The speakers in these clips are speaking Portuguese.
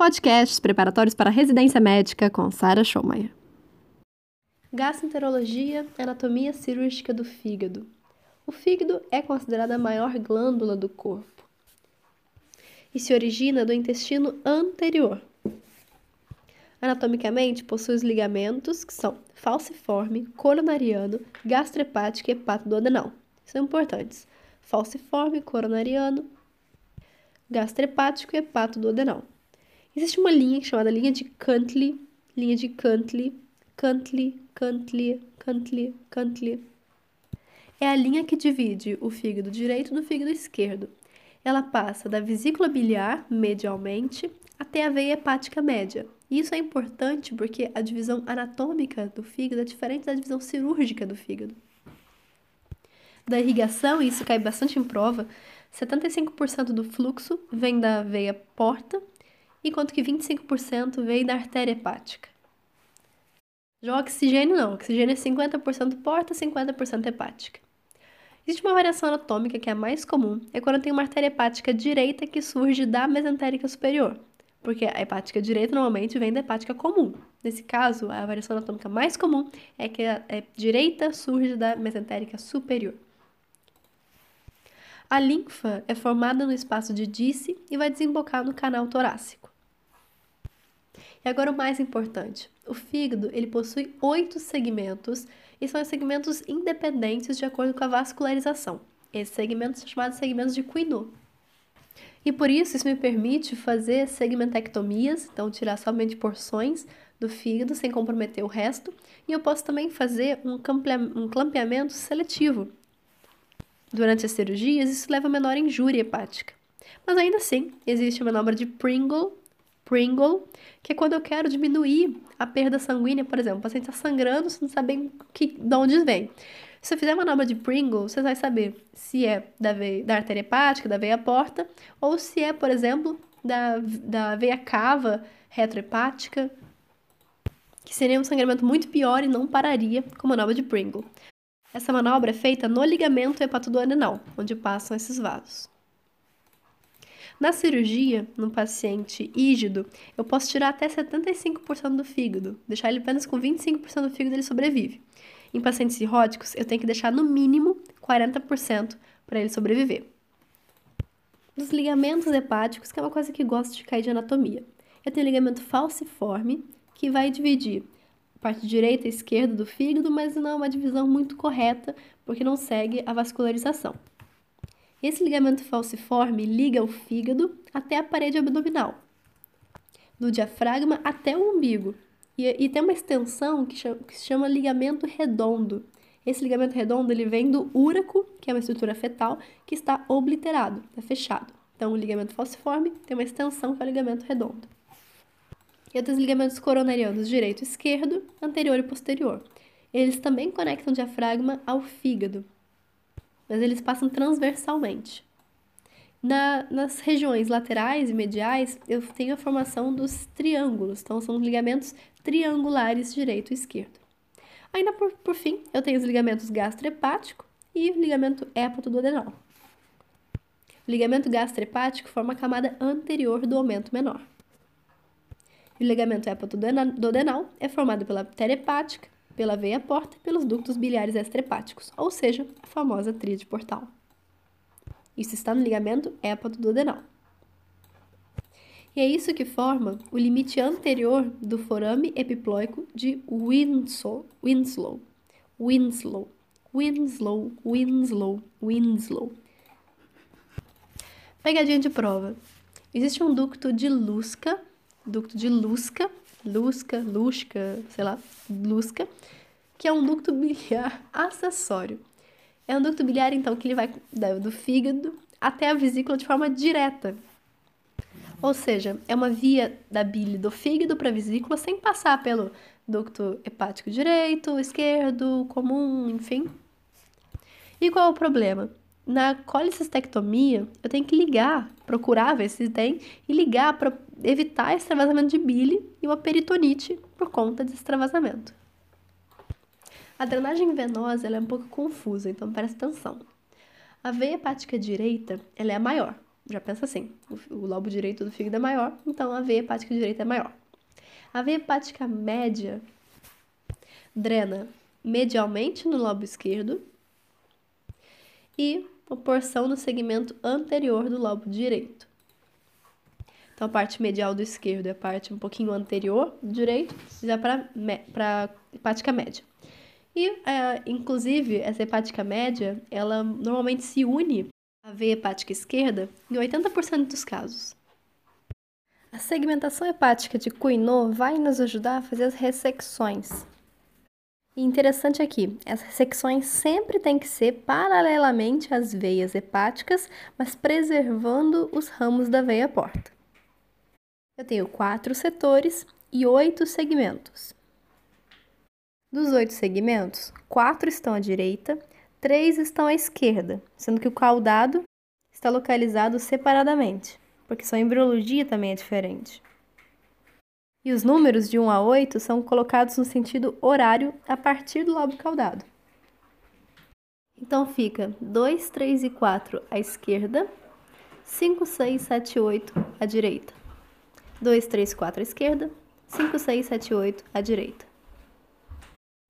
Podcasts preparatórios para residência médica com Sara Schomayer. Gastroenterologia, anatomia cirúrgica do fígado. O fígado é considerada a maior glândula do corpo e se origina do intestino anterior. Anatomicamente, possui os ligamentos que são falciforme, coronariano, gastrohepático e hepatoduodenal. São importantes. Falciforme, coronariano, gastrehepático e hepatoduodenal. Existe uma linha chamada linha de Cantley, linha de Cantley, Cantley, Cantley, Cantley, Cantley. É a linha que divide o fígado direito do fígado esquerdo. Ela passa da vesícula biliar, medialmente, até a veia hepática média. Isso é importante porque a divisão anatômica do fígado é diferente da divisão cirúrgica do fígado. Da irrigação, e isso cai bastante em prova, 75% do fluxo vem da veia porta, enquanto que 25% vem da artéria hepática. Já o oxigênio não, o oxigênio é 50% porta, 50% hepática. Existe uma variação anatômica que é a mais comum, é quando tem uma artéria hepática direita que surge da mesentérica superior, porque a hepática direita normalmente vem da hepática comum. Nesse caso, a variação anatômica mais comum é que a direita surge da mesentérica superior. A linfa é formada no espaço de Dice e vai desembocar no canal torácico. E agora o mais importante, o fígado ele possui oito segmentos e são segmentos independentes de acordo com a vascularização. Esses segmentos são chamados segmentos de Quinault. E por isso, isso me permite fazer segmentectomias, então tirar somente porções do fígado sem comprometer o resto, e eu posso também fazer um clampeamento seletivo, Durante as cirurgias, isso leva a menor injúria hepática. Mas ainda assim, existe a manobra de Pringle, Pringle, que é quando eu quero diminuir a perda sanguínea, por exemplo, o paciente está sangrando, você não sabe que, de onde vem. Se eu fizer a manobra de Pringle, você vai saber se é da, veia, da artéria hepática, da veia porta, ou se é, por exemplo, da, da veia cava retrohepática, que seria um sangramento muito pior e não pararia com a manobra de Pringle. Essa manobra é feita no ligamento hepatoduodenal, onde passam esses vasos. Na cirurgia, no paciente ígido, eu posso tirar até 75% do fígado, deixar ele apenas com 25% do fígado ele sobrevive. Em pacientes cirróticos, eu tenho que deixar no mínimo 40% para ele sobreviver. Dos ligamentos hepáticos, que é uma coisa que gosto de cair de anatomia. Eu tenho ligamento falciforme, que vai dividir parte direita e esquerda do fígado, mas não é uma divisão muito correta, porque não segue a vascularização. Esse ligamento falciforme liga o fígado até a parede abdominal, do diafragma até o umbigo, e, e tem uma extensão que, chama, que se chama ligamento redondo. Esse ligamento redondo ele vem do úraco, que é uma estrutura fetal, que está obliterado, está fechado. Então, o ligamento falciforme tem uma extensão que é o ligamento redondo e outros ligamentos coronarianos direito e esquerdo, anterior e posterior. Eles também conectam o diafragma ao fígado, mas eles passam transversalmente. Na, nas regiões laterais e mediais, eu tenho a formação dos triângulos, então são ligamentos triangulares direito e esquerdo. Ainda por, por fim, eu tenho os ligamentos gastrohepático e ligamento hepatoduodenal. O ligamento gastrohepático forma a camada anterior do aumento menor. O ligamento hepatoduodenal é formado pela artéria hepática, pela veia porta e pelos ductos biliares extrahepáticos, ou seja, a famosa tríade portal. Isso está no ligamento hepatoduodenal. E é isso que forma o limite anterior do forame epiploico de Winslow, Winslow, Winslow, Winslow, Winslow, Winslow. Pegadinha de prova. Existe um ducto de Lusca ducto de Lusca, Lusca, Lusca, sei lá, Lusca, que é um ducto biliar acessório. É um ducto biliar, então, que ele vai do fígado até a vesícula de forma direta. Ou seja, é uma via da bile do fígado para a vesícula sem passar pelo ducto hepático direito, esquerdo, comum, enfim. E qual é o problema? Na colicistectomia, eu tenho que ligar, procurar ver se tem, e ligar para evitar extravasamento de bile e uma peritonite por conta de extravasamento. A drenagem venosa é um pouco confusa, então presta atenção. A veia hepática direita ela é a maior. já pensa assim, o, o lobo direito do fígado é maior, então a veia hepática direita é maior. A veia hepática média drena medialmente no lobo esquerdo e uma porção no segmento anterior do lobo direito. Então, a parte medial do esquerdo é a parte um pouquinho anterior do direito, já para hepática média. E, é, inclusive, essa hepática média, ela normalmente se une à veia hepática esquerda em 80% dos casos. A segmentação hepática de Cuinot vai nos ajudar a fazer as ressecções. E interessante aqui, as ressecções sempre têm que ser paralelamente às veias hepáticas, mas preservando os ramos da veia porta. Eu tenho quatro setores e oito segmentos. Dos oito segmentos, quatro estão à direita, três estão à esquerda, sendo que o caudado está localizado separadamente, porque sua embriologia também é diferente. E os números de 1 a 8 são colocados no sentido horário a partir do lobo caudado. Então fica 2, 3 e 4 à esquerda, 5, 6, 7, 8 à direita. 2, 3, 4 à esquerda, 5, 6, 7, 8 à direita.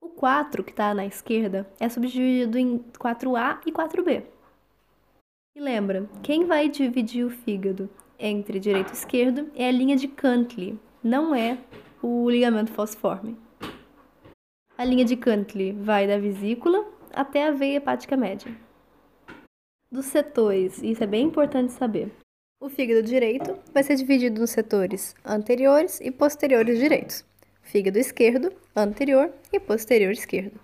O 4, que está na esquerda, é subdividido em 4A e 4B. E lembra, quem vai dividir o fígado entre direito e esquerdo é a linha de Cantley, não é o ligamento falciforme. A linha de Cantley vai da vesícula até a veia hepática média. Dos setores, isso é bem importante saber. O fígado direito vai ser dividido nos setores anteriores e posteriores direitos. Fígado esquerdo, anterior e posterior esquerdo.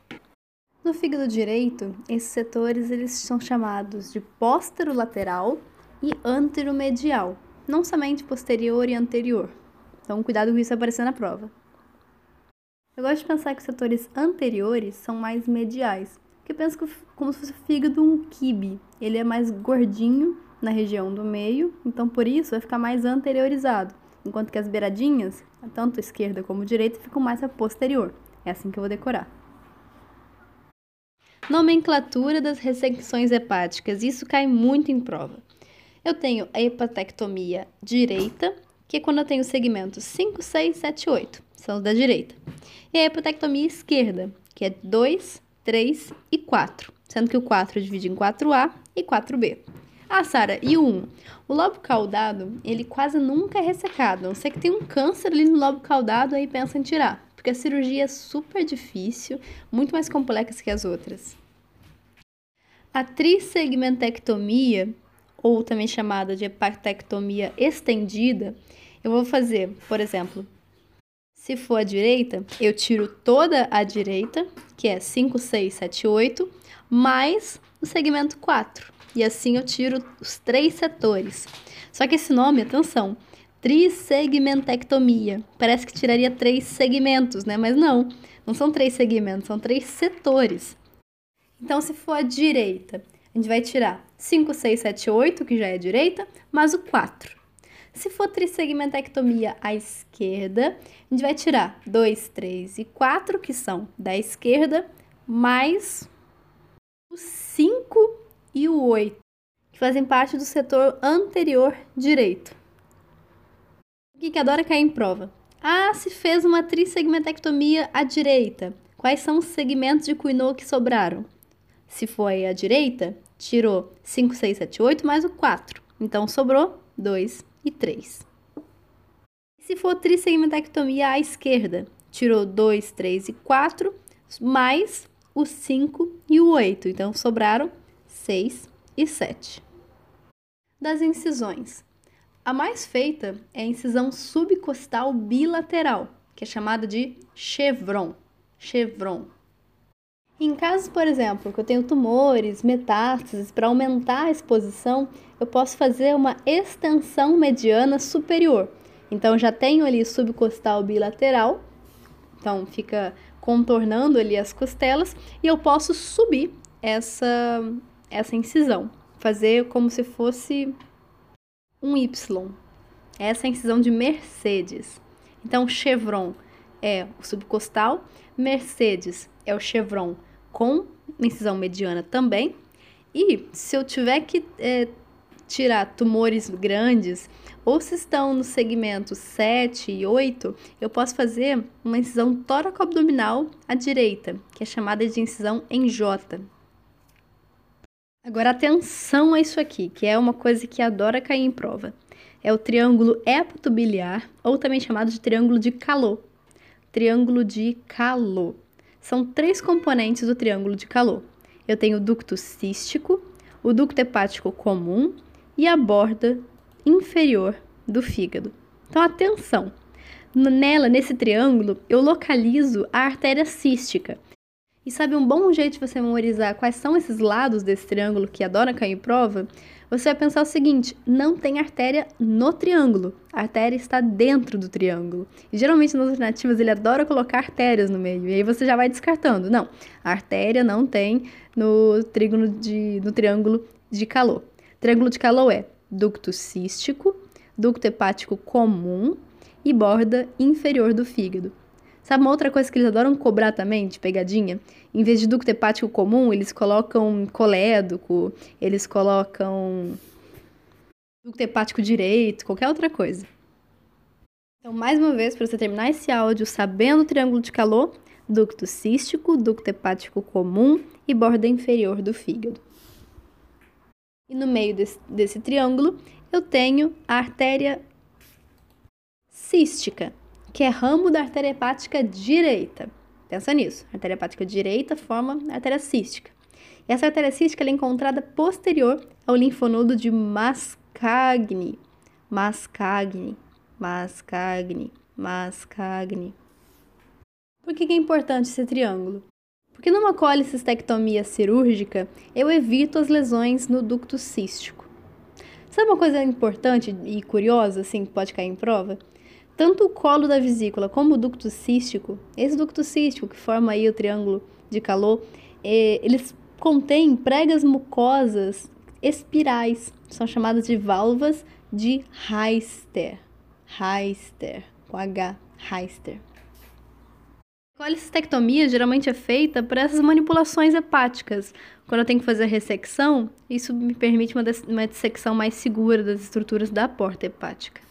No fígado direito, esses setores eles são chamados de póstero-lateral e antero-medial, não somente posterior e anterior. Então, cuidado com isso aparecer na prova. Eu gosto de pensar que os setores anteriores são mais mediais, porque eu penso como se fosse o fígado um quibe. Ele é mais gordinho na região do meio, então por isso vai ficar mais anteriorizado, enquanto que as beiradinhas, tanto esquerda como direita, ficam mais a posterior. É assim que eu vou decorar. Nomenclatura das ressecções hepáticas, isso cai muito em prova. Eu tenho a hepatectomia direita, que é quando eu tenho segmentos 5, 6, 7, 8, são os da direita. E a hepatectomia esquerda, que é 2, 3 e 4, sendo que o 4 divide em 4A e 4B. Ah, Sara, e o 1? O lobo caudado, ele quase nunca é ressecado, a não ser que tem um câncer ali no lobo caudado, aí pensa em tirar. Porque a cirurgia é super difícil, muito mais complexa que as outras. A trissegmentectomia, ou também chamada de hepatectomia estendida, eu vou fazer, por exemplo, se for a direita, eu tiro toda a direita, que é 5, 6, 7, 8, mais o segmento 4 e assim eu tiro os três setores. Só que esse nome, atenção, trissegmentectomia. Parece que tiraria três segmentos, né? Mas não, não são três segmentos, são três setores. Então, se for a direita, a gente vai tirar 5, 6, 7, 8, que já é a direita, mais o 4. Se for trissegmentectomia à esquerda, a gente vai tirar 2, 3 e 4, que são da esquerda, mais os 5 e o 8, que fazem parte do setor anterior direito. O que, adora cair em prova? Ah, se fez uma trissegmentectomia à direita. Quais são os segmentos de Cuinot que sobraram? Se foi à direita, tirou 5, 6, 7, 8 mais o 4. Então sobrou 2 e 3. Se for trissegmentectomia à esquerda, tirou 2, 3 e 4 mais o 5 e o 8. Então sobraram 6 e 7. Das incisões. A mais feita é a incisão subcostal bilateral, que é chamada de chevron. Chevron. Em casos, por exemplo, que eu tenho tumores, metástases, para aumentar a exposição, eu posso fazer uma extensão mediana superior. Então, já tenho ali subcostal bilateral, então fica contornando ali as costelas, e eu posso subir essa essa incisão, fazer como se fosse um Y. Essa é a incisão de Mercedes. Então, chevron é o subcostal, Mercedes é o chevron com incisão mediana também. E se eu tiver que é, tirar tumores grandes, ou se estão no segmento 7 e 8, eu posso fazer uma incisão tóraco-abdominal à direita, que é chamada de incisão em J. Agora atenção a isso aqui, que é uma coisa que adora cair em prova. É o triângulo hepatobiliar, ou também chamado de triângulo de Calot. Triângulo de Calot. São três componentes do triângulo de Calot. Eu tenho o ducto cístico, o ducto hepático comum e a borda inferior do fígado. Então, atenção! Nela, nesse triângulo, eu localizo a artéria cística. E sabe um bom jeito de você memorizar quais são esses lados desse triângulo que adora cair em prova? Você vai pensar o seguinte: não tem artéria no triângulo. A artéria está dentro do triângulo. E geralmente nas alternativas ele adora colocar artérias no meio. E aí você já vai descartando. Não, a artéria não tem no, trígono de, no triângulo de calor. Triângulo de calor é ducto cístico, ducto hepático comum e borda inferior do fígado. Sabe uma outra coisa que eles adoram cobrar também, de pegadinha? Em vez de ducto hepático comum, eles colocam colédoco, eles colocam ducto hepático direito, qualquer outra coisa. Então, mais uma vez, para você terminar esse áudio sabendo o triângulo de calor, ducto cístico, ducto hepático comum e borda inferior do fígado. E no meio desse, desse triângulo, eu tenho a artéria cística, que é ramo da artéria hepática direita. Pensa nisso. A artéria hepática direita forma a artéria cística. E essa artéria cística é encontrada posterior ao linfonodo de Mascagni. Mascagni, Mascagni, Mascagni. Por que é importante esse triângulo? Porque numa colicistectomia cirúrgica, eu evito as lesões no ducto cístico. Sabe uma coisa importante e curiosa, assim, que pode cair em prova? Tanto o colo da vesícula como o ducto cístico, esse ducto cístico que forma aí o triângulo de calor, é, eles contêm pregas mucosas espirais, são chamadas de válvulas de Heister. Heister, com H, Heister. A colicistectomia geralmente é feita por essas manipulações hepáticas. Quando eu tenho que fazer a ressecção, isso me permite uma, uma dissecção mais segura das estruturas da porta hepática.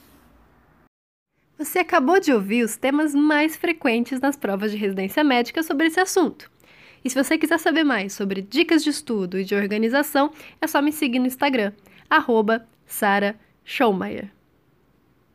Você acabou de ouvir os temas mais frequentes nas provas de residência médica sobre esse assunto. E se você quiser saber mais sobre dicas de estudo e de organização, é só me seguir no Instagram, arroba Sara.